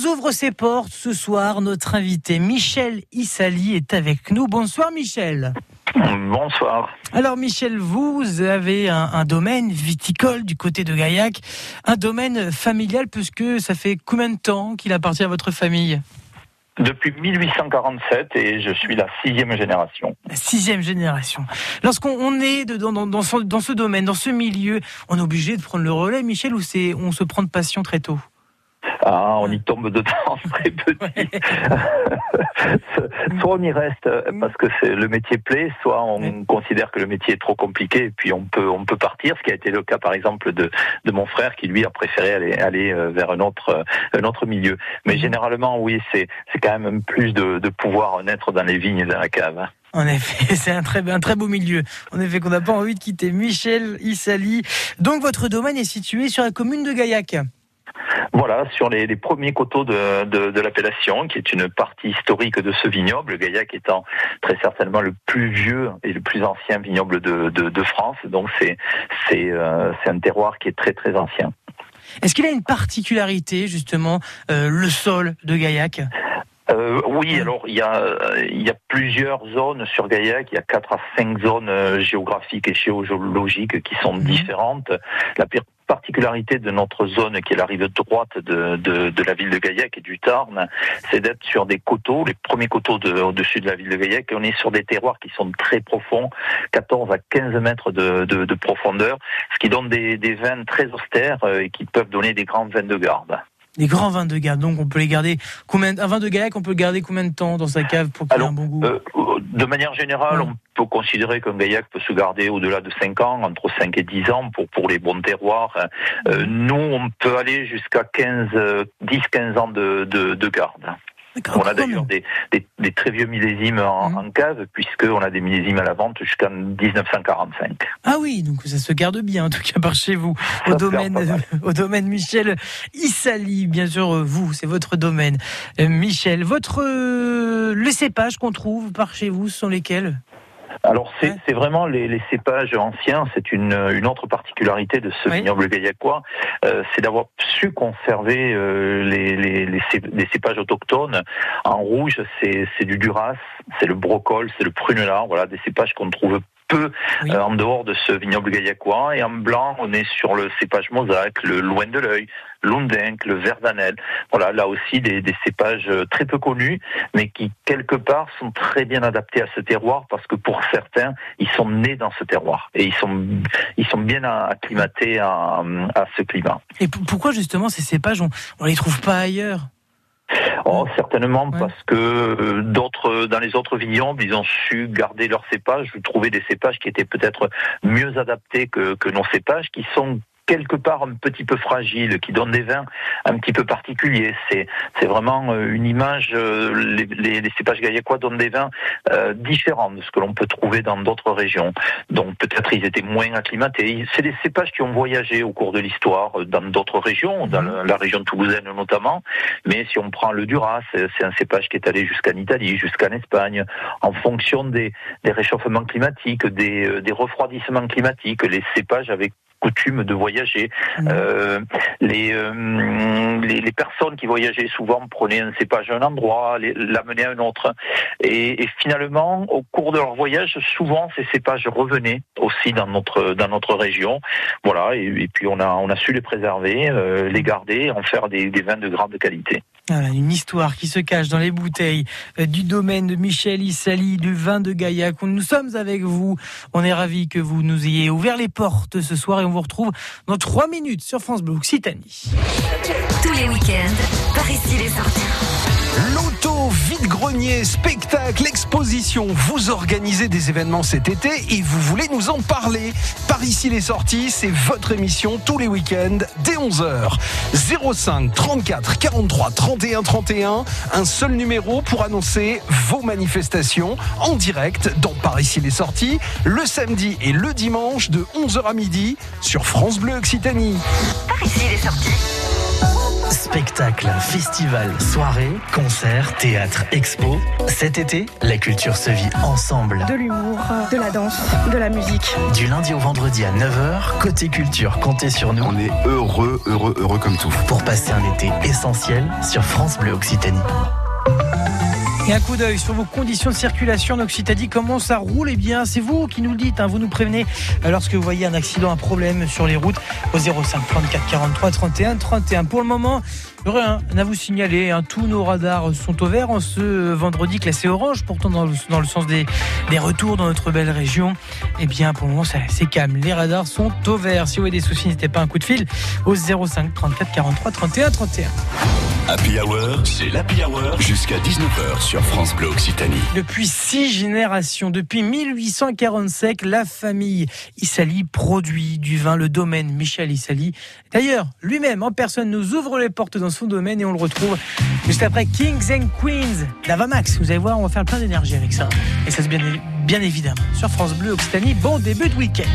nous ouvre ses portes ce soir. Notre invité Michel Issali est avec nous. Bonsoir Michel. Bonsoir. Alors Michel, vous avez un, domaine viticole du côté de Gaillac, un domaine familial puisque ça fait combien de temps qu'il appartient à votre famille? Depuis 1847 et je suis la sixième génération. La sixième génération. Lorsqu'on est dans, dans, dans, ce, domaine, dans ce milieu, on est obligé de prendre le relais, Michel, ou c'est on se prend de passion très tôt? Ah, on y tombe dedans très petit. soit on y reste parce que le métier plaît, soit on considère que le métier est trop compliqué et puis on peut on peut partir. Ce qui a été le cas par exemple de, de mon frère qui lui a préféré aller aller euh, vers un autre euh, un autre milieu. Mais généralement, oui, c'est c'est quand même plus de, de pouvoir naître dans les vignes et dans la cave. Hein. En effet, c'est un très, un très beau milieu. En effet, qu'on n'a pas envie de quitter. Michel Issali. Donc, votre domaine est situé sur la commune de Gaillac. Voilà, sur les, premiers coteaux de, de, l'appellation, qui est une partie historique de ce vignoble, Gaillac étant très certainement le plus vieux et le plus ancien vignoble de, de France. Donc c'est euh, c'est un terroir qui est très très ancien. Est-ce qu'il a une particularité justement euh, le sol de Gaillac? Euh, oui, alors il y a il y a plusieurs zones sur Gaillac. Il y a quatre à cinq zones géographiques et géologiques qui sont mhm. différentes. La particularité de notre zone, qui est la rive droite de, de, la ville de Gaillac et du Tarn, c'est d'être sur des coteaux, les premiers coteaux au-dessus de la ville de Gaillac, et on est sur des terroirs qui sont très profonds, 14 à 15 mètres de, de profondeur, ce qui donne des, des vins très austères euh, et qui peuvent donner des grands vins de garde. Des grands vins de garde, donc on peut les garder combien Un vin de Gaillac, on peut le garder combien de temps dans sa cave pour qu'il ait un bon goût euh, De manière générale, on peut considérer qu'un Gaillac peut se garder au-delà de 5 ans, entre 5 et 10 ans pour, pour les bons terroirs. Euh, nous, on peut aller jusqu'à 15, 10-15 ans de, de, de garde. On a d'ailleurs des, des, très vieux millésimes en, mmh. en cave, puisqu'on a des millésimes à la vente jusqu'en 1945. Ah oui, donc ça se garde bien, en tout cas par chez vous, au domaine, au domaine Michel Issali, bien sûr, vous, c'est votre domaine. Euh, Michel, votre, euh, les cépages qu'on trouve par chez vous, sont lesquels? Alors c'est vraiment les, cépages anciens, c'est une, une autre particularité de ce vignoble gaillacois, euh, c'est d'avoir su conserver euh, les, les, les, cépages autochtones. En rouge, c'est du Duras, c'est le brocol, c'est le prunelard, voilà des cépages qu'on trouve peu euh, en dehors de ce vignoble gaillacois. Et en blanc, on est sur le cépage mosaque, le loin de l'œil, l'undinque, le verdanel. Voilà, là aussi des, des, cépages euh, très peu connus, mais qui quelque part sont très bien adaptés à ce terroir parce que pour certains, ils sont nés dans ce terroir et ils sont ils sont bien acclimatés à, à ce climat. Et pourquoi justement ces cépages on, on les trouve pas ailleurs? Oh, certainement parce que euh, d'autres, dans les autres vignobles, ils ont su garder leurs cépages, trouver des cépages qui étaient peut-être mieux adaptés que, que nos cépages, qui sont quelque part un petit peu fragile, qui donne des vins un petit peu particuliers. C'est c'est vraiment euh, une image. Euh, les, les, les cépages gaillacois donnent des vins euh, différents de ce que l'on peut trouver dans d'autres régions. Donc peut-être ils étaient moins acclimatés. C'est des cépages qui ont voyagé au cours de l'histoire dans d'autres régions, dans la région toulousaine notamment. Mais si on prend le Duras, c'est un cépage qui est allé jusqu'en Italie, jusqu'en Espagne, en fonction des, des réchauffements climatiques, des, des refroidissements climatiques. Les cépages avaient coutume de voyager. Mmh. Euh, les, euh, les, les, personnes qui voyageaient souvent prenaient un cépage à un endroit, l'amenaient à un autre. Et, et, finalement, au cours de leur voyage, souvent ces cépages revenaient aussi dans notre dans notre région. Voilà. Et, et puis on a on a su les préserver, euh, les garder, en faire des, des vins de grande qualité. Voilà, une histoire qui se cache dans les bouteilles du domaine de Michel Issali, du vin de Gaillac. Nous sommes avec vous. On est ravis que vous nous ayez ouvert les portes ce soir et on vous retrouve dans trois minutes sur France Bleu Occitanie. Tous les week-ends, par ici les sorties. L'auto vide-grenier, spectacle, exposition. Vous organisez des événements cet été et vous voulez nous en parler. Par ici les sorties, c'est votre émission tous les week-ends dès 11h. 05 34 43 31 31. Un seul numéro pour annoncer vos manifestations en direct dans Par ici les sorties, le samedi et le dimanche de 11h à midi sur France Bleu Occitanie. Par ici les sorties. Spectacle, festival, soirée, concert, théâtre, expo. Cet été, la culture se vit ensemble. De l'humour, de la danse, de la musique. Du lundi au vendredi à 9h, côté culture, comptez sur nous. On est heureux, heureux, heureux comme tout. Pour passer un été essentiel sur France Bleu Occitanie. Un coup d'œil sur vos conditions de circulation en Occitanie, comment ça roule? Eh bien, c'est vous qui nous le dites, hein. vous nous prévenez lorsque vous voyez un accident, un problème sur les routes au 05 34 43 31 31. Pour le moment, rien à vous signaler. Hein. Tous nos radars sont au vert en ce vendredi classé orange, pourtant dans le, sens des, retours dans notre belle région. Eh bien, pour le moment, c'est calme. Les radars sont au vert. Si vous avez des soucis, n'hésitez pas un coup de fil au 05 34 43 31 31. Happy Hour, c'est l'Happy Hour jusqu'à 19h sur France Bleu Occitanie. Depuis six générations, depuis 1847, la famille Issali produit du vin, le domaine Michel Issali. D'ailleurs, lui-même en personne nous ouvre les portes dans son domaine et on le retrouve juste après Kings and Queens d'Avamax. Vous allez voir, on va faire plein d'énergie avec ça. Et ça se bien, bien évidemment sur France Bleu Occitanie. Bon début de week-end.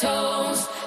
toes.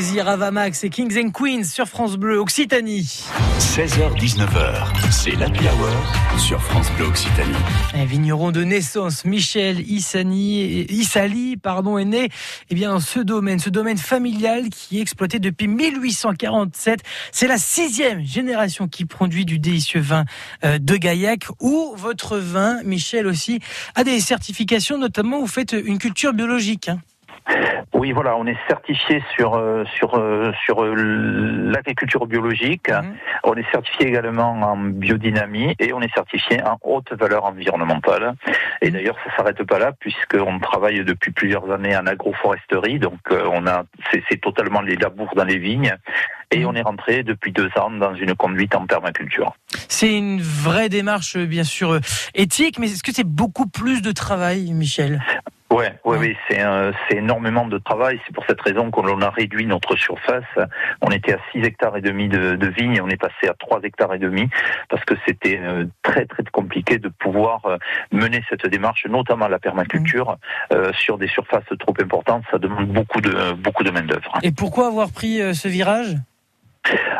À Vamax et Kings and Queens sur France Bleu Occitanie. 16h-19h, c'est l'Happy Hour sur France Bleu Occitanie. Un vigneron de naissance, Michel Issani, Issali pardon, est né eh bien, dans ce domaine, ce domaine familial qui est exploité depuis 1847. C'est la sixième génération qui produit du délicieux vin euh, de Gaillac, où votre vin, Michel aussi, a des certifications, notamment vous faites une culture biologique. Hein. Oui, voilà, on est certifié sur euh, sur euh, sur euh, l'agriculture biologique. Mhm. On est certifié également en biodynamie et on est certifié en haute valeur environnementale. Et mhm. d'ailleurs, ça s'arrête pas là puisqu'on travaille depuis plusieurs années en agroforesterie. Donc, on a c'est totalement les labours dans les vignes. Et mhm. on est rentré depuis deux ans dans une conduite en permaculture. C'est une vraie démarche, bien sûr, éthique, mais est-ce que c'est beaucoup plus de travail, Michel? Ouais, ouais, oui, c'est c'est énormément de travail. C'est pour cette raison qu'on a réduit notre surface. On était à 6 hectares et demi de, de vignes et on est passé à 3 hectares et demi parce que c'était euh, très très compliqué de pouvoir euh, mener cette démarche, notamment la permaculture, mmh. euh, sur des surfaces trop importantes. Ça demande beaucoup de beaucoup de main d'œuvre. Et pourquoi avoir pris ce virage?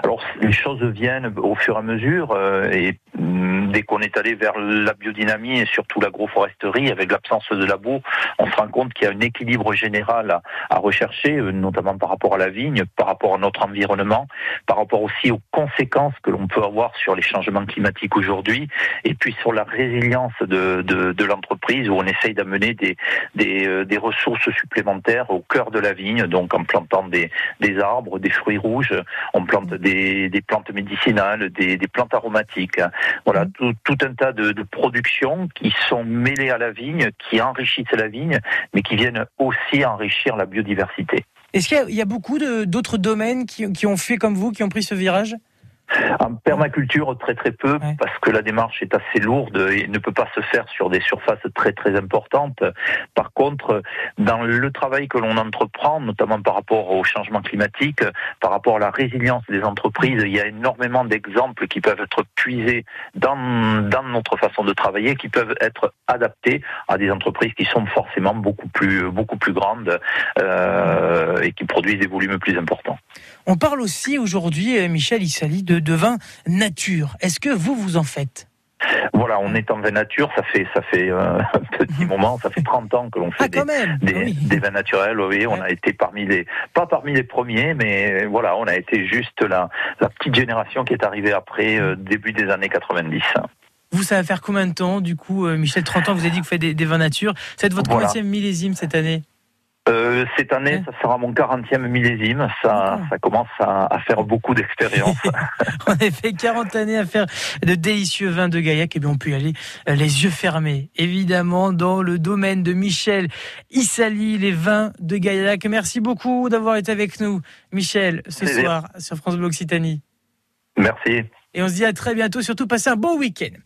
Alors les choses viennent au fur et à mesure et mm, dès qu'on est allé vers la biodynamie et surtout l'agroforesterie avec l'absence de labo, on se rend compte qu'il y a un équilibre général à, rechercher, euh, notamment par rapport à la vigne, par rapport à notre environnement, par rapport aussi aux conséquences que l'on peut avoir sur les changements climatiques aujourd'hui et puis sur la résilience de, l'entreprise où on essaye d'amener euh, des, ressources supplémentaires au cœur de la vigne, donc en plantant des, arbres, des fruits rouges, des, des plantes médicinales, des, des, plantes aromatiques. Voilà, mmh. tout, tout un tas de, de, productions qui sont mêlées à la vigne, qui enrichissent la vigne, mais qui viennent aussi enrichir la biodiversité. Est-ce qu'il y, a beaucoup d'autres domaines qui, qui ont fait comme vous, qui ont pris ce virage? En permaculture, très très peu, parce que la démarche est assez lourde et ne peut pas se faire sur des surfaces très très importantes. Par contre, dans le travail que l'on entreprend, notamment par rapport au changement climatique, par rapport à la résilience des entreprises, il y a énormément d'exemples qui peuvent être puisés dans, dans notre façon de travailler, qui peuvent être adaptés à des entreprises qui sont forcément beaucoup plus, beaucoup plus grandes euh, et qui produisent des volumes plus importants. On parle aussi aujourd'hui, euh, Michel Issali, de, de vin nature. Est-ce que vous, vous en faites? Voilà, on est en vin nature, ça fait ça fait euh, un petit moment, ça fait 30 ans que l'on fait ah, des, des, vins naturels. Oui, on a été parmi les pas parmi les premiers, mais voilà, on a été juste la, la petite génération qui est arrivée après euh, début des années 90. Vous, ça va faire combien de temps, du coup, Michel 30 ans, vous avez dit que vous faites des, vins nature. C'est votre voilà. millésime cette année euh, cette année, ça sera mon 40e millésime. Ça, ça commence à, faire beaucoup d'expérience. on a fait 40 années à faire de délicieux vins de Gaillac. Et bien, on peut y aller euh, les yeux fermés. Évidemment, dans le domaine de Michel Issali, les vins de Gaillac. Merci beaucoup d'avoir été avec nous, Michel, ce soir sur France Bleu Occitanie. Merci. Et on se dit à très bientôt. Surtout, passez un bon week-end.